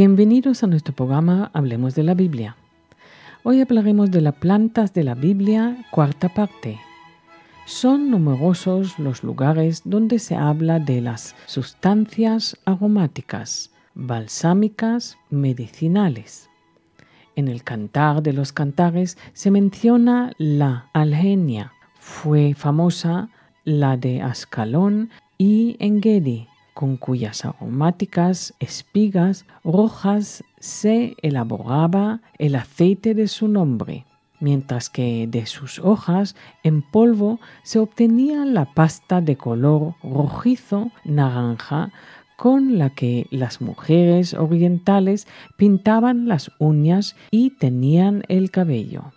Bienvenidos a nuestro programa Hablemos de la Biblia. Hoy hablaremos de las plantas de la Biblia, cuarta parte. Son numerosos los lugares donde se habla de las sustancias aromáticas, balsámicas, medicinales. En el Cantar de los Cantares se menciona la algenia. Fue famosa la de Ascalón y Engedi, con cuyas aromáticas espigas rojas se elaboraba el aceite de su nombre, mientras que de sus hojas en polvo se obtenía la pasta de color rojizo naranja con la que las mujeres orientales pintaban las uñas y tenían el cabello.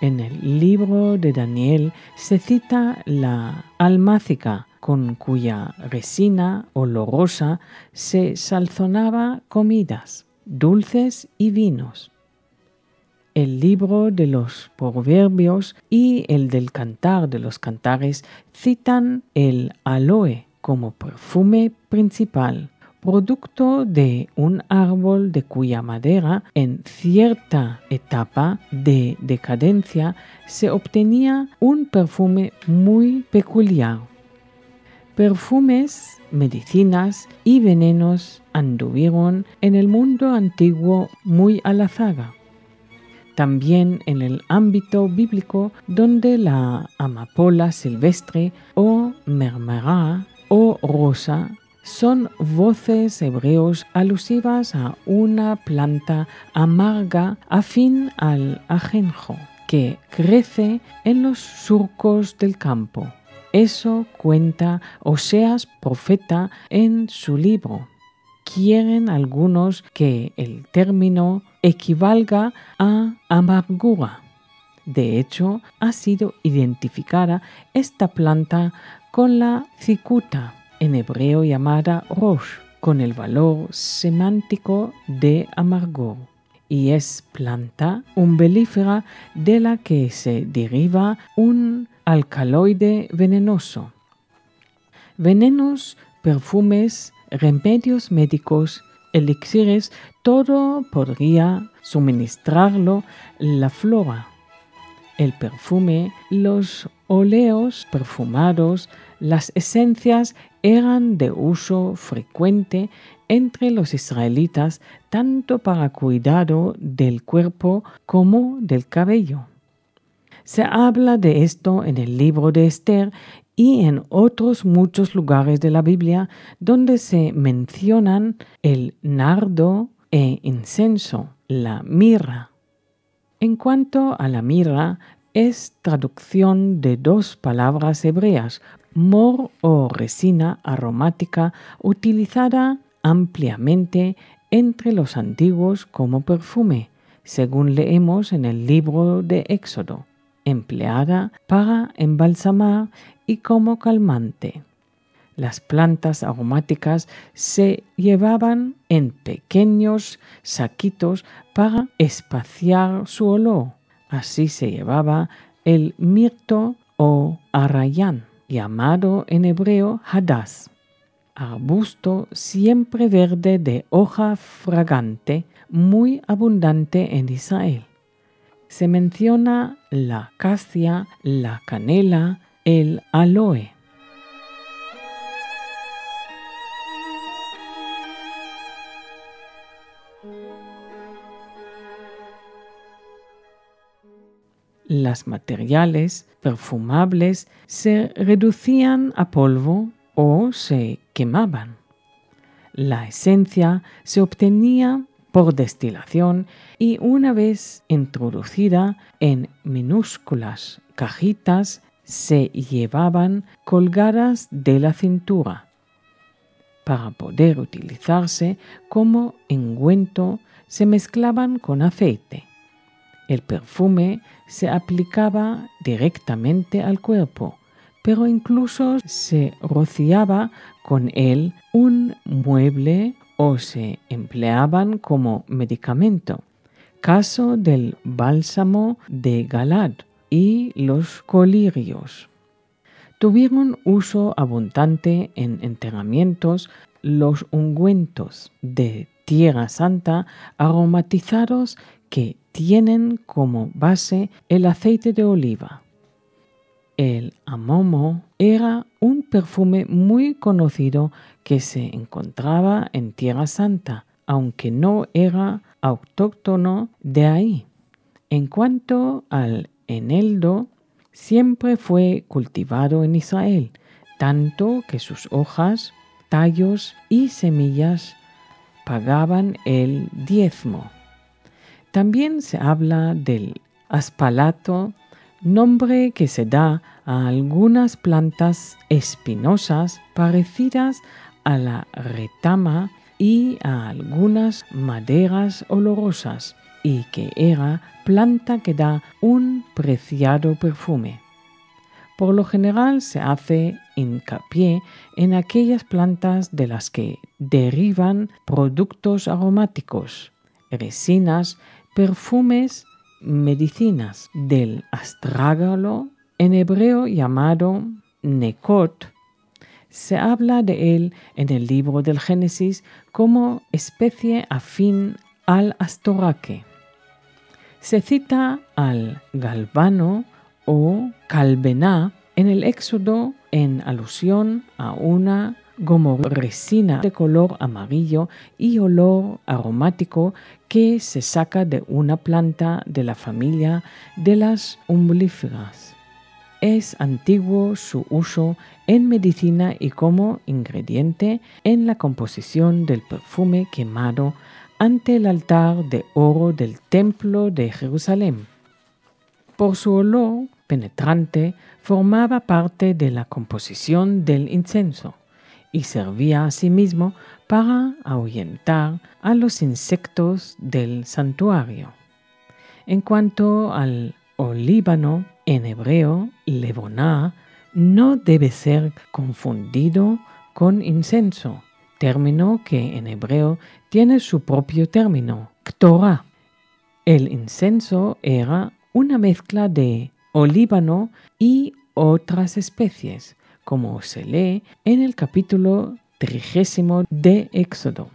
En el libro de Daniel se cita la almácica, con cuya resina olorosa se salzonaba comidas, dulces y vinos. El libro de los proverbios y el del cantar de los cantares citan el aloe como perfume principal, producto de un árbol de cuya madera en cierta etapa de decadencia se obtenía un perfume muy peculiar Perfumes, medicinas y venenos anduvieron en el mundo antiguo muy a la zaga. También en el ámbito bíblico donde la amapola silvestre o mermerá o rosa son voces hebreos alusivas a una planta amarga afín al ajenjo que crece en los surcos del campo eso cuenta Oseas profeta en su libro. Quieren algunos que el término equivalga a amargura. De hecho, ha sido identificada esta planta con la cicuta, en hebreo llamada rosh, con el valor semántico de amargor y es planta umbelífera de la que se deriva un alcaloide venenoso. Venenos, perfumes, remedios médicos, elixires, todo podría suministrarlo la flora. El perfume, los óleos perfumados, las esencias eran de uso frecuente entre los israelitas tanto para cuidado del cuerpo como del cabello. Se habla de esto en el libro de Esther y en otros muchos lugares de la Biblia donde se mencionan el nardo e incenso, la mirra. En cuanto a la mirra, es traducción de dos palabras hebreas, mor o resina aromática utilizada ampliamente entre los antiguos como perfume, según leemos en el libro de Éxodo, empleada para embalsamar y como calmante. Las plantas aromáticas se llevaban en pequeños saquitos para espaciar su olor. Así se llevaba el mirto o arrayán, llamado en hebreo hadas arbusto siempre verde de hoja fragante, muy abundante en Israel. Se menciona la acacia, la canela, el aloe. Las materiales perfumables se reducían a polvo o se quemaban. La esencia se obtenía por destilación y una vez introducida en minúsculas cajitas se llevaban colgadas de la cintura. Para poder utilizarse como engüento se mezclaban con aceite. El perfume se aplicaba directamente al cuerpo pero incluso se rociaba con él un mueble o se empleaban como medicamento. Caso del bálsamo de Galad y los colirios. Tuvieron uso abundante en enterramientos los ungüentos de Tierra Santa aromatizados que tienen como base el aceite de oliva. El amomo era un perfume muy conocido que se encontraba en Tierra Santa, aunque no era autóctono de ahí. En cuanto al eneldo, siempre fue cultivado en Israel, tanto que sus hojas, tallos y semillas pagaban el diezmo. También se habla del aspalato, nombre que se da a algunas plantas espinosas parecidas a la retama y a algunas maderas olorosas y que era planta que da un preciado perfume. Por lo general se hace hincapié en aquellas plantas de las que derivan productos aromáticos, resinas perfumes, medicinas del astrágalo, en hebreo llamado Nekot, se habla de él en el libro del Génesis como especie afín al astoraque. Se cita al galvano o calbená en el Éxodo en alusión a una resina de color amarillo y olor aromático que se saca de una planta de la familia de las umbelíferas. Es antiguo su uso en medicina y como ingrediente en la composición del perfume quemado ante el altar de oro del templo de Jerusalén. Por su olor penetrante formaba parte de la composición del incenso y servía asimismo para ahuyentar a los insectos del santuario. En cuanto al olíbano, en hebreo, leboná, no debe ser confundido con incenso, término que en hebreo tiene su propio término, ktorah. El incenso era una mezcla de olíbano y otras especies, como se lee en el capítulo trigésimo de Éxodo.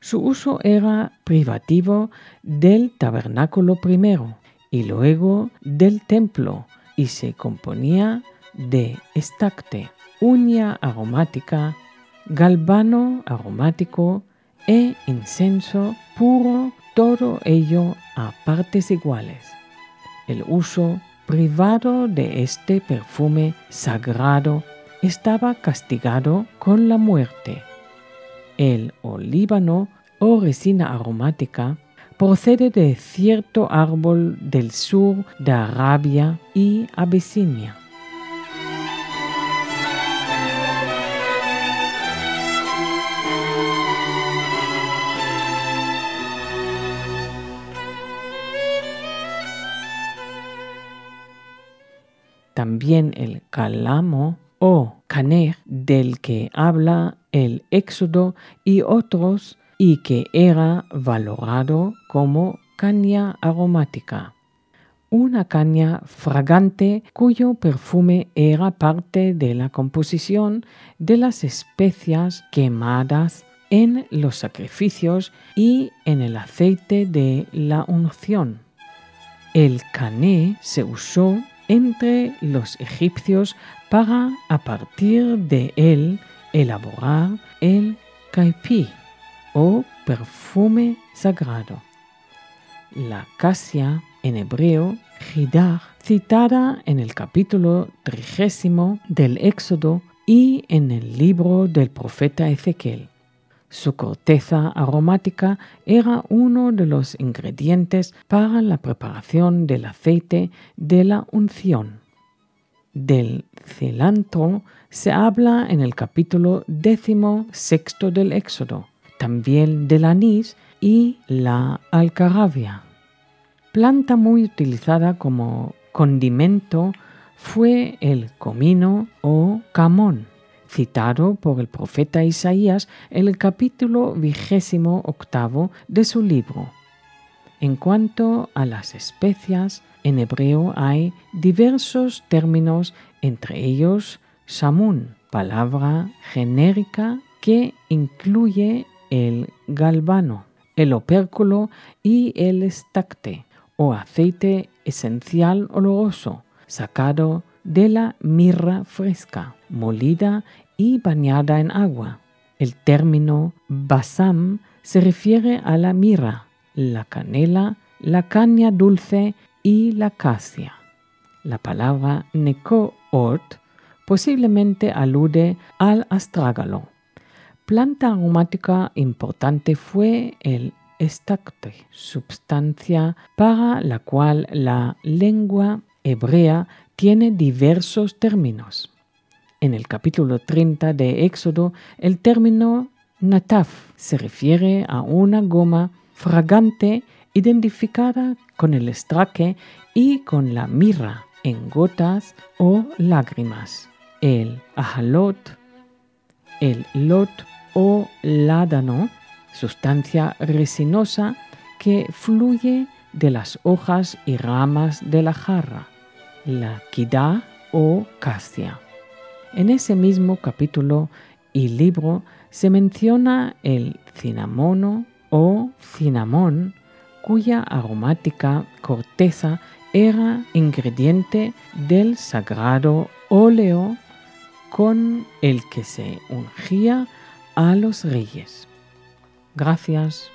Su uso era privativo del tabernáculo primero y luego del templo y se componía de estacte, uña aromática, galvano aromático e incenso puro, todo ello a partes iguales. El uso privado de este perfume sagrado, estaba castigado con la muerte. El olíbano o resina aromática procede de cierto árbol del sur de Arabia y Abisinia. También el calamo o caner del que habla el Éxodo y otros y que era valorado como caña aromática. Una caña fragante cuyo perfume era parte de la composición de las especias quemadas en los sacrificios y en el aceite de la unción. El cané se usó entre los egipcios para a partir de él elaborar el caipi o perfume sagrado. La casia en hebreo, Hidar, citada en el capítulo trigésimo del Éxodo y en el libro del profeta Ezequiel. Su corteza aromática era uno de los ingredientes para la preparación del aceite de la unción. Del cilantro se habla en el capítulo décimo sexto del Éxodo, también del anís y la alcarabia. Planta muy utilizada como condimento fue el comino o camón citado por el profeta Isaías en el capítulo vigésimo octavo de su libro. En cuanto a las especias, en hebreo hay diversos términos, entre ellos samun, palabra genérica que incluye el galvano, el opérculo y el estacte, o aceite esencial oloroso, sacado de la mirra fresca, molida y bañada en agua. El término basam se refiere a la mirra, la canela, la caña dulce y la casia. La palabra necoort posiblemente alude al astrágalo. Planta aromática importante fue el estacte, substancia para la cual la lengua hebrea tiene diversos términos. En el capítulo 30 de Éxodo, el término nataf se refiere a una goma fragante identificada con el estraque y con la mirra en gotas o lágrimas. El ajalot, el lot o ládano, sustancia resinosa que fluye de las hojas y ramas de la jarra, la kidá o castia. En ese mismo capítulo y libro se menciona el cinamono o cinamón, cuya aromática corteza era ingrediente del sagrado óleo con el que se ungía a los reyes. Gracias